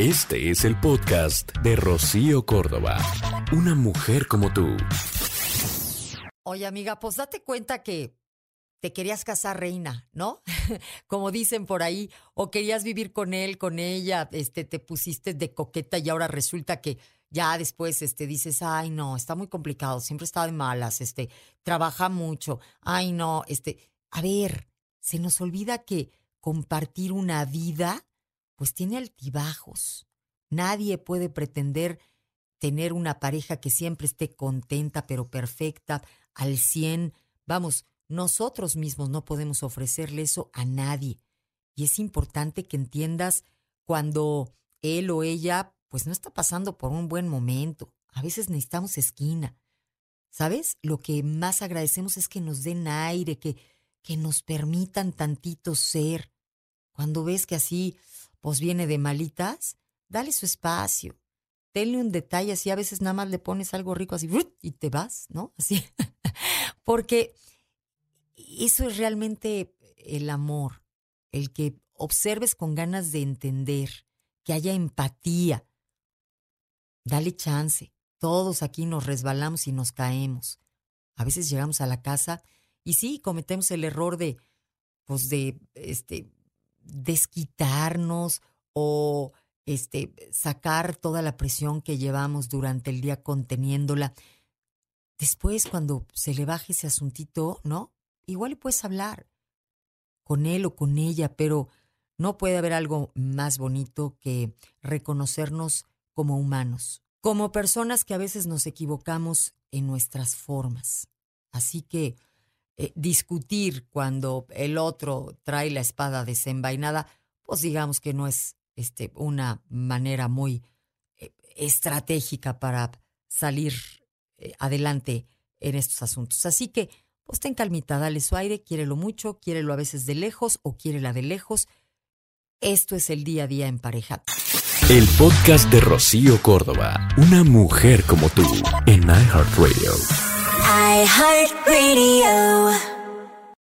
Este es el podcast de Rocío Córdoba. Una mujer como tú. Oye, amiga, pues date cuenta que te querías casar reina, ¿no? Como dicen por ahí, o querías vivir con él, con ella, este, te pusiste de coqueta y ahora resulta que ya después este, dices, ay, no, está muy complicado, siempre está de malas, este, trabaja mucho, ay, no, este, a ver, se nos olvida que compartir una vida, pues tiene altibajos. Nadie puede pretender tener una pareja que siempre esté contenta, pero perfecta, al cien. Vamos, nosotros mismos no podemos ofrecerle eso a nadie. Y es importante que entiendas cuando él o ella pues no está pasando por un buen momento. A veces necesitamos esquina. ¿Sabes? Lo que más agradecemos es que nos den aire, que, que nos permitan tantito ser. Cuando ves que así, pues viene de malitas, dale su espacio. Tenle un detalle así, a veces nada más le pones algo rico así y te vas, ¿no? Así. Porque eso es realmente el amor, el que observes con ganas de entender, que haya empatía, Dale chance. Todos aquí nos resbalamos y nos caemos. A veces llegamos a la casa y sí, cometemos el error de, pues de, este, desquitarnos o este, sacar toda la presión que llevamos durante el día conteniéndola. Después, cuando se le baje ese asuntito, ¿no? Igual puedes hablar con él o con ella, pero no puede haber algo más bonito que reconocernos como humanos, como personas que a veces nos equivocamos en nuestras formas. Así que eh, discutir cuando el otro trae la espada desenvainada, pues digamos que no es este, una manera muy eh, estratégica para salir eh, adelante en estos asuntos. Así que, pues ten calmita, dale su aire, quiérelo mucho, quiérelo a veces de lejos o quiérela de lejos. Esto es el día a día en pareja. El podcast de Rocío Córdoba, una mujer como tú, en iHeartRadio. iHeartRadio.